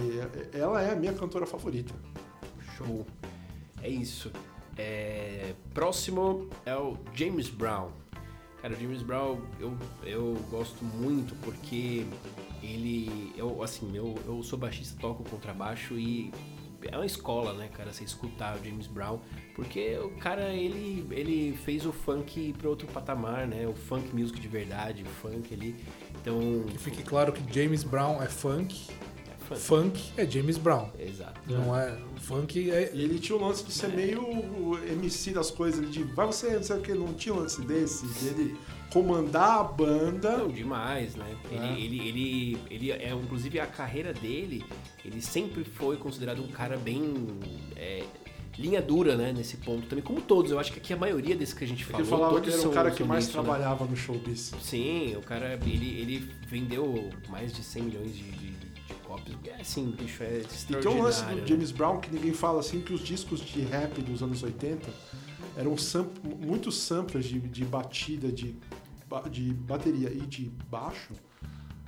ela é a minha cantora favorita. Show. É isso. É, Próximo é o James Brown. Cara, o James Brown eu, eu gosto muito porque ele. Eu, assim, eu, eu sou baixista, toco contrabaixo e é uma escola, né, cara, você escutar o James Brown, porque o cara, ele, ele fez o funk para outro patamar, né, o funk music de verdade, o funk ali. Então. Que fique claro que James Brown é funk, funk. funk é James Brown. Exato. Não é. Funk é. E ele tinha o lance de ser meio o MC das coisas, ele de vai você, não sei o que, não tinha um lance desse, dele comandar a banda. Não, demais, né? É. Ele, ele, ele, ele é, inclusive, a carreira dele, ele sempre foi considerado um cara bem é, linha dura, né? Nesse ponto também, como todos. Eu acho que aqui a maioria desses que a gente falou, ele falava todos que era o cara que mais nisso, né? trabalhava no showbiz. Sim, o cara, ele, ele vendeu mais de 100 milhões de, cópias. É assim, bicho, é E extraordinário. tem um lance do né? James Brown que ninguém fala assim, que os discos de rap dos anos 80 eram sam muitos samplers de, de batida, de, de bateria e de baixo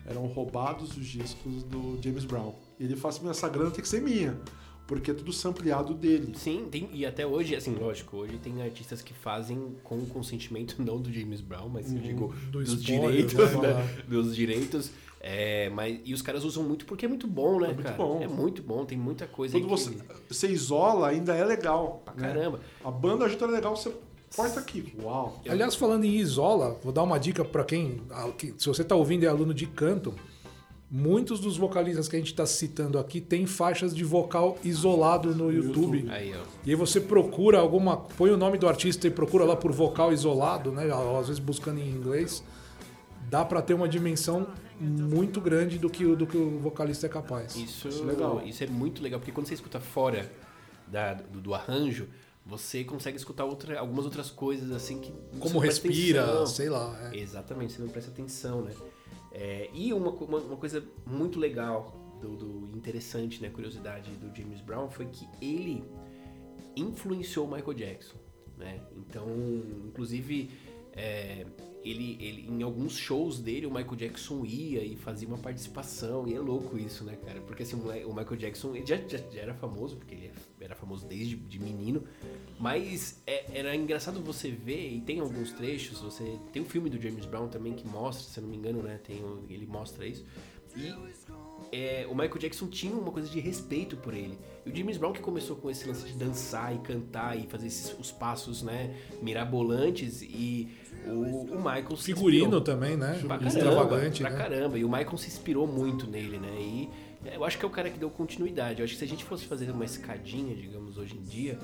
eram roubados dos discos do James Brown. E ele fala assim, essa grana tem que ser minha, porque é tudo sampleado dele. Sim, tem, e até hoje, assim, lógico, hoje tem artistas que fazem com o consentimento não do James Brown, mas eu digo Do dos spoiler, direitos, né? né? Dos direitos. É, mas, e os caras usam muito porque é muito bom, né, muito cara? bom. É muito bom, tem muita coisa Quando aí você, que... você isola, ainda é legal. Pra né? caramba. A banda junto é legal, você corta aqui. Uau! Aliás, falando em isola, vou dar uma dica pra quem, que- se você tá ouvindo e é aluno de canto, muitos dos vocalistas que a gente tá citando aqui tem faixas de vocal isolado no YouTube. Aí, ó. E aí você procura alguma, põe o nome do artista e procura lá por vocal isolado, né? Às vezes buscando em inglês, dá pra ter uma dimensão muito grande do que, o- do que o vocalista é capaz. Isso, Isso é legal. Isso é muito legal, porque quando você escuta fora da- do, do arranjo, você consegue escutar outra, algumas outras coisas, assim, que... Como respira, sei lá. é. Exatamente, você não presta atenção, né? É, e uma, uma, uma coisa muito legal, do, do interessante, né, curiosidade do James Brown, foi que ele influenciou Michael Jackson, né? Então, inclusive, é, ele, ele, em alguns shows dele, o Michael Jackson ia e fazia uma participação, e é louco isso, né, cara? Porque assim, o o Michael Jackson ele já, já, já era famoso, porque ele era famoso desde de menino, mas é- era engraçado você ver, e tem alguns trechos, você tem um filme do James Brown também que mostra, se não me engano, né, tem, o- ele mostra isso, e é, o Michael Jackson tinha uma coisa de respeito por ele. E o James Brown que começou com esse lance de dançar e cantar e fazer esses, os passos, né, mirabolantes e o, o Michael se Figurino inspirou. também, né? Pra caramba, Extravagante, pra né? caramba. E o Michael se inspirou muito nele, né? E eu acho que é o cara que deu continuidade. Eu acho que se a gente fosse fazer uma escadinha, digamos, hoje em dia,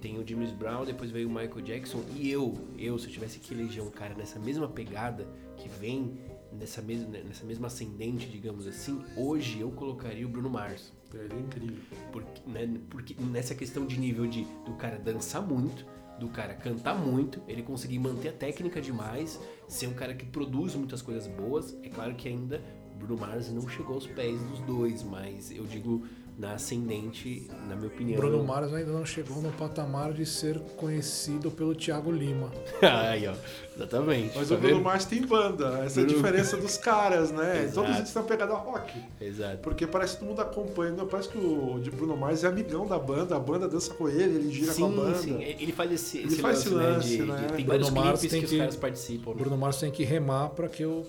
tem o James Brown, depois veio o Michael Jackson e eu, eu, se eu tivesse que eleger um cara nessa mesma pegada, que vem nessa mesma, nessa mesma ascendente, digamos assim, hoje eu colocaria o Bruno Mars. Ele é incrível. Porque, né, porque nessa questão de nível de do cara dançar muito, do cara cantar muito, ele conseguir manter a técnica demais, ser um cara que produz muitas coisas boas. É claro que ainda Bruno Mars não chegou aos pés dos dois, mas eu digo na ascendente, na minha opinião. Bruno Mars ainda não chegou no patamar de ser conhecido pelo Thiago Lima. Aí, ó. Exatamente. Mas tá o Bruno vendo? Mars tem banda, essa é a Bruno- diferença dos caras, né? Exato. Todos eles têm uma pegada rock. Exato. Porque parece que todo mundo acompanha. Não, parece que o de Bruno Mars é amigão da banda, a banda dança com ele, ele gira com a Sim, banda. sim. Ele faz esse, Ele esse faz esse lance, lance, né? de- né? de- tem Bruno vários Mars clipes tem que, os que- caras participam. né? Bruno Mars tem que remar para que eu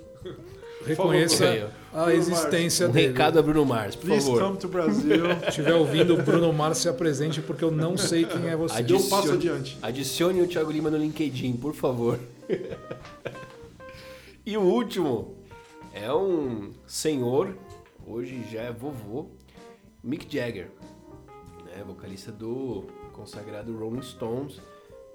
reconheça. A Bruno existência Um dele. recado a Bruno Mars, por Please favor. come to Brasil. Se estiver ouvindo, o Bruno Mars se apresente porque eu não sei quem é você. Deu um passo adiante. Adicione o Thiago Lima no LinkedIn, por favor. e o último é um senhor, hoje já é vovô, Mick Jagger, né, vocalista do consagrado Rolling Stones.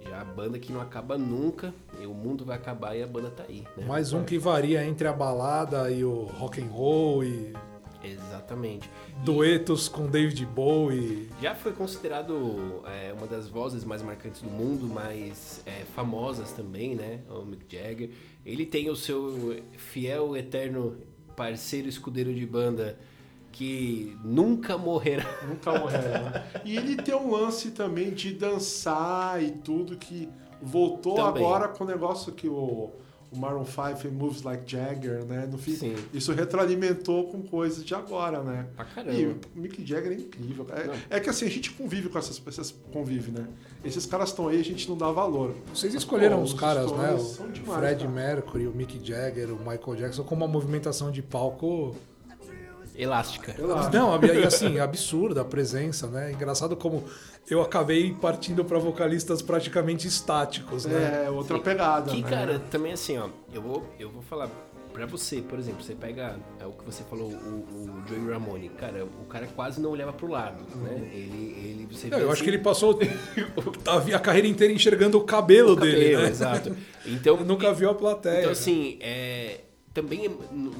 Já a banda que não acaba nunca, e o mundo vai acabar e a banda tá aí, né? Mais um que varia entre a balada e o rock and roll e Exatamente. duetos com David Bowie. Já foi considerado é, uma das vozes mais marcantes do mundo, mais é, famosas também, né? O Mick Jagger. Ele tem o seu fiel, eterno parceiro escudeiro de banda que nunca morrerá. Nunca morreram, né? E ele tem um lance também de dançar e tudo que voltou Também. agora com o negócio que o, o Maroon 5 fez Moves Like Jagger, né? No fim, Sim. isso retroalimentou com coisas de agora, né? Pra caramba. E o Mick Jagger é incrível. É, é que assim, a gente convive com essas pessoas, convive, né? Esses caras estão aí, a gente não dá valor. Vocês escolheram Pô, os os caras, né? O são demais, Fred cara. Mercury, o Mick Jagger, o Michael Jackson, com uma movimentação de palco. Elástica. Não, e assim, absurda a presença, né? Engraçado como eu acabei partindo para vocalistas praticamente estáticos, né? É, outra pegada, Que, né? cara, também assim, ó, eu vou, eu vou falar pra você, por exemplo, você pega é, o que você falou, o, o Joey Ramone, cara, o cara quase não olhava pro lado, né? Ele, ele, você Não, vê eu acho assim- que ele passou a, a carreira inteira enxergando o cabelo, o dele, cabelo, né? exato. Então, Nunca viu a plateia. Então, assim, é, também, é-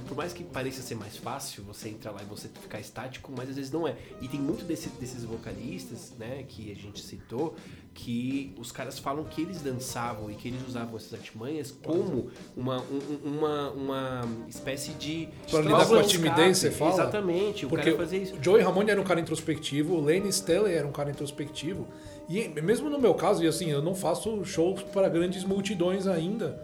por mais que pareça ser mais fácil você entrar lá e você ficar estático, mas às vezes não é. E tem muito desse- desses vocalistas, né, que a gente citou, que os caras falam que eles dançavam e que eles usavam essas artimanhas como uma, um- um- uma, uma espécie de. Pra lidar com a de timidez, você fala? Exatamente, o Porque cara fazia isso. o Joey Ramone era um cara introspectivo, o Lane Staley era um cara introspectivo. E mesmo no meu caso, e assim, eu não faço shows para grandes multidões ainda.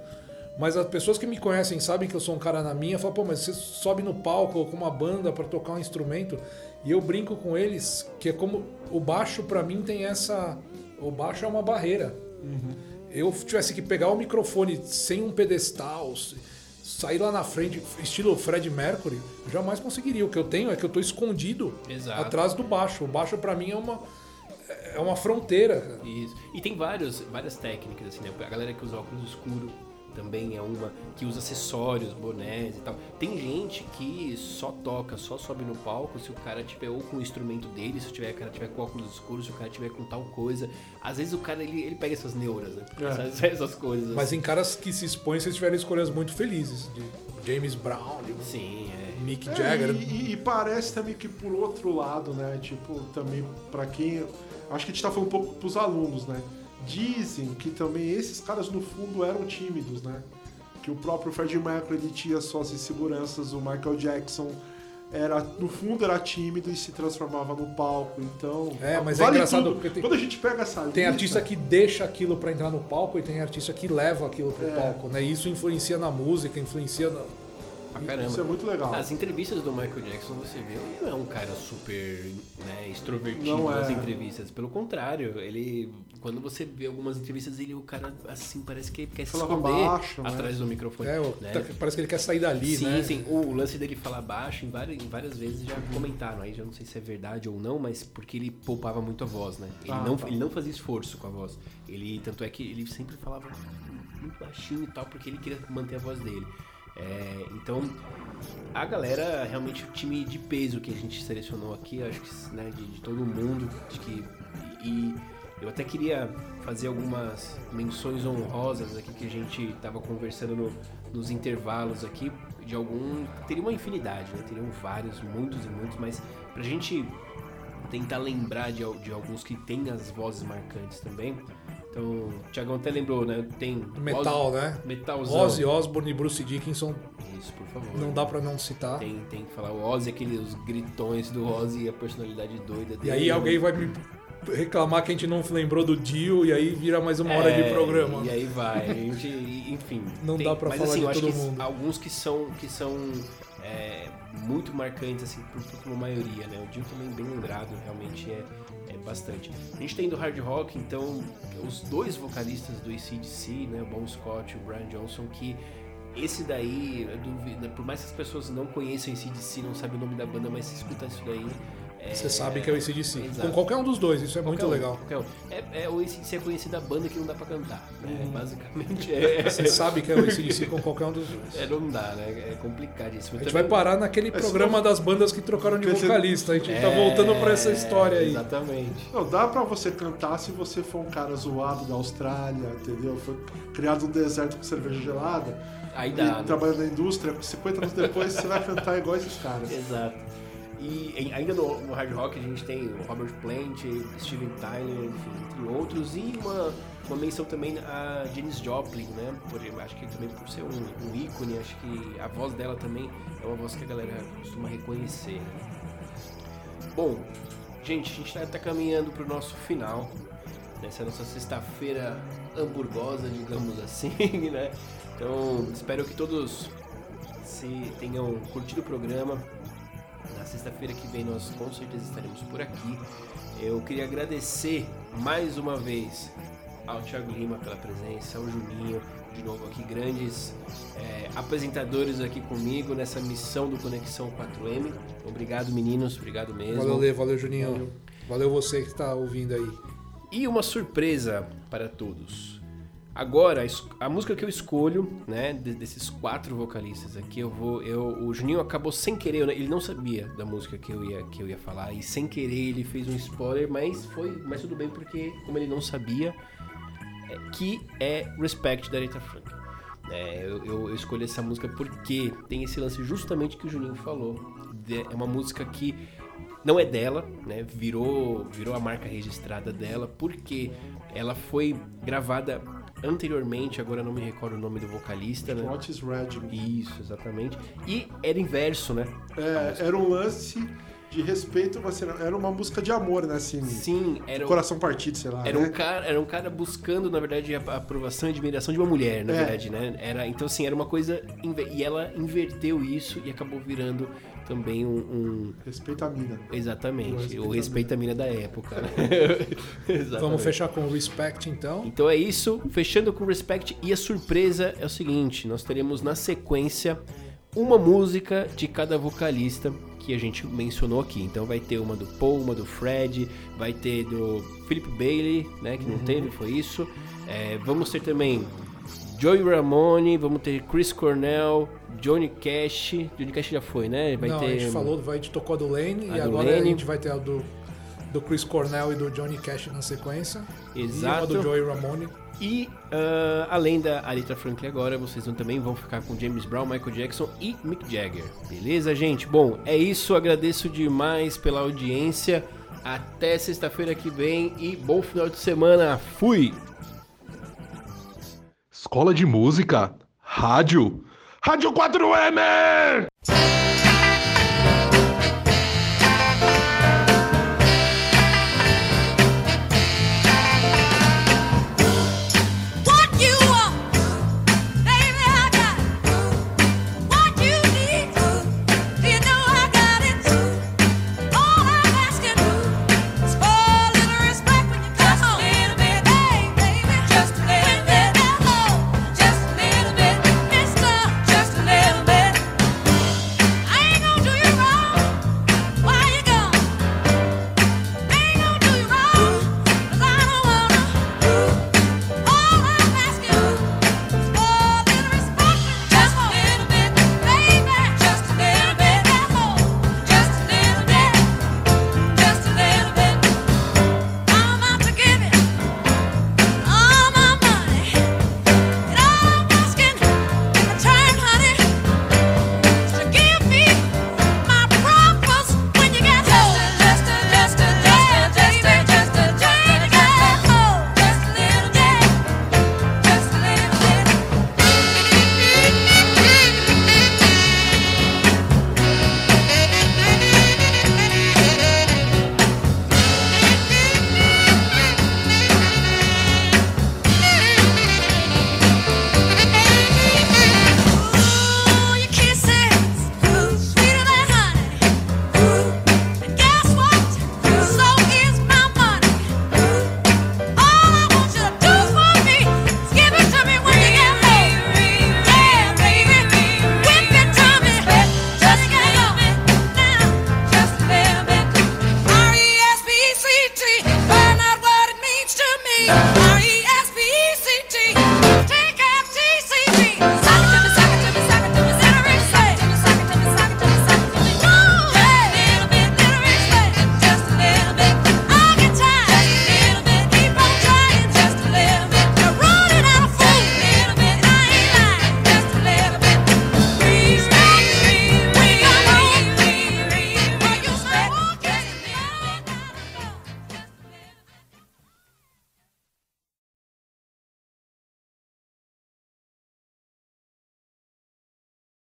Mas as pessoas que me conhecem sabem que eu sou um cara na minha, falam, pô, mas você sobe no palco com uma banda para tocar um instrumento. E eu brinco com eles que é como o baixo para mim tem essa. O baixo é uma barreira. Eu tivesse que pegar o microfone sem um pedestal, sair lá na frente, estilo Fred Mercury, eu jamais conseguiria. O que eu tenho é que eu tô escondido Exato. atrás do baixo. O baixo para mim é uma é uma fronteira. cara. Isso. E tem vários, várias técnicas, assim, né? A galera que usa óculos escuro também é uma, que usa acessórios, bonés e tal. Tem gente que só toca, só sobe no palco se o cara tiver ou com o instrumento dele, se o tiver, o cara tiver com óculos escuros, se o cara tiver com tal coisa. Às vezes o cara, ele, ele pega essas neuras, né? É. Essas, essas coisas. Mas em caras que se expõem, vocês tiveram escolhas muito felizes. De James Brown, de Sim, é. Mick É, Jagger. e, e- e parece também que por outro lado, né? Tipo, também pra quem. Acho que a gente tá falando um pouco pros alunos, né? Dizem que também esses caras no fundo eram tímidos, né? Que o próprio Fred Mercury ele tinha suas inseguranças, o Michael Jackson era no fundo era tímido e se transformava no palco, então É, mas é engraçado tudo. porque tem- quando a gente pega essa Tem lista, artista que deixa aquilo pra entrar no palco e tem artista que leva aquilo pro É. palco, né? E isso influencia na música, influencia na... Pra caramba. isso é muito legal. As entrevistas do Michael Jackson, você vê, ele não é um cara super né, extrovertido Não é. nas entrevistas. Pelo contrário, ele. Quando você vê algumas entrevistas, ele, o cara, assim, parece que quer se esconder baixo, né? atrás do microfone. É, o- né? tá- parece que ele quer sair dali, sim, né? sim. O lance dele falar baixo, em várias, em várias vezes já comentaram. Aí já não sei se é verdade ou não, mas porque ele poupava muito a voz, né? Ele, Ah, não, tá. ele não fazia esforço com a voz. Ele, tanto é que ele sempre falava muito baixinho e tal, porque ele queria manter a voz dele. É, então, a galera, realmente, o time de peso que a gente selecionou aqui, acho que né, de, de todo mundo, acho que. E eu até queria fazer algumas menções honrosas aqui que a gente tava conversando no- nos intervalos aqui, de algum. Teria uma infinidade, né? Teriam vários, muitos e muitos, mas pra gente tentar lembrar de, de alguns que têm as vozes marcantes também. Então, o Thiagão até lembrou, né? Tem. Metal, Ozzy- né? Metalzão. Ozzy Osbourne e Bruce Dickinson, Isso, por favor. não dá pra não citar. Tem, tem que falar o Ozzy, aqueles gritões do Ozzy e a personalidade doida dele. E aí alguém vai me reclamar que a gente não lembrou do Dio e aí vira mais uma hora É, de programa. E aí vai, a gente, enfim. Não dá pra mas, falar assim, de todo que mundo. Alguns que são, que são é, muito marcantes, assim, por, uma maioria, né? O Dio também bem lembrado, realmente é, é bastante. A gente tem do hard rock, então, os dois vocalistas do ACDC, né? O Bon Scott e o Brian Johnson, que esse daí, duvido, por mais que as pessoas não conheçam ACDC, não sabem o nome da banda, mas se escuta isso daí, Você sabe que é o ACDC. Exato. Com qualquer um dos dois, isso é muito Qualquer um, legal. um. É, é o ACDC é conhecido a banda que não dá pra cantar. né? Basicamente é, Você sabe que é o ACDC com qualquer um dos dois. é, não dá, né? É complicadíssimo. A gente vai parar naquele programa das bandas que trocaram de vocalista. A gente tá voltando pra essa história aí. É, Exatamente. Não, dá pra você cantar se você for um cara zoado da Austrália, entendeu? Foi criado no deserto com cerveja gelada. Aí e dá, né? trabalhando na indústria, 50 anos depois você vai cantar igual esses caras. Exato. E ainda no, no hard rock a gente tem o Robert Plant, Steven Tyler, enfim, entre outros. E uma, uma menção também a Janis Joplin, né? Por, acho que também por ser um, um ícone, acho que a voz dela também é uma voz que a galera costuma reconhecer. né? Bom, gente, a gente tá, tá caminhando pro nosso final. Nessa nossa sexta-feira hamburgosa, digamos assim, né? Então, espero que todos se tenham curtido o programa. Na sexta-feira que vem nós com certeza estaremos por aqui. Eu queria agradecer mais uma vez ao Thiago Lima pela presença, ao Juninho, de novo aqui, grandes é, apresentadores aqui comigo nessa missão do Conexão 4M. Obrigado, meninos, obrigado mesmo. Valeu, Lê, valeu, Juninho. Valeu você que tá ouvindo aí. E uma surpresa para todos. Agora, a música que eu escolho, né, de- desses quatro vocalistas aqui, eu vou, eu, o Juninho acabou sem querer, ele não sabia da música que eu ia que eu ia falar e sem querer ele fez um spoiler, mas foi, mas tudo bem porque como ele não sabia, é, que é Respect da Aretha Franklin. É, eu, eu- escolhi essa música porque tem esse lance justamente que o Juninho falou. É uma música que não é dela, né? Virou, virou a marca registrada dela porque ela foi gravada anteriormente, agora eu não me recordo o nome do vocalista, né? Otis Redding. Isso, exatamente. E era inverso, né? É, era um lance de respeito, mas era era uma música de amor, né? Assim, Sim, era, coração partido, sei lá. Era né? um, cara, era um cara buscando, na verdade, a a aprovação e admiração de uma mulher, na É. verdade, né? Era, então, assim, era uma coisa. E ela inverteu isso e acabou virando também um. um- Respeita a mina. exatamente, O o respeito respeito à mina da época. né? Exatamente. Vamos fechar com o Respect, então. Então é isso, fechando com Respect. E a surpresa é o seguinte: nós teremos na sequência uma música de cada vocalista que a gente mencionou aqui. Então vai ter uma do Paul, uma do Fred, vai ter do Philip Bailey, né? Que não teve, foi isso. É, vamos ter também Joey Ramone, vamos ter Chris Cornell, Johnny Cash. Johnny Cash já foi, né? Vai Não, ter. a gente falou, vai, a gente tocou a do Lane A e do agora Lane. a gente vai ter a do, do Chris Cornell e do Johnny Cash na sequência. E Exato. uma do Joey Ramone. E ah, além da Aretha Franklin agora, vocês também vão ficar com James Brown, Michael Jackson e Mick Jagger. Beleza, gente? Bom, é isso. Agradeço demais pela audiência. Até sexta-feira que vem e bom final de semana. Fui! Escola de Música, Rádio, Rádio 4M!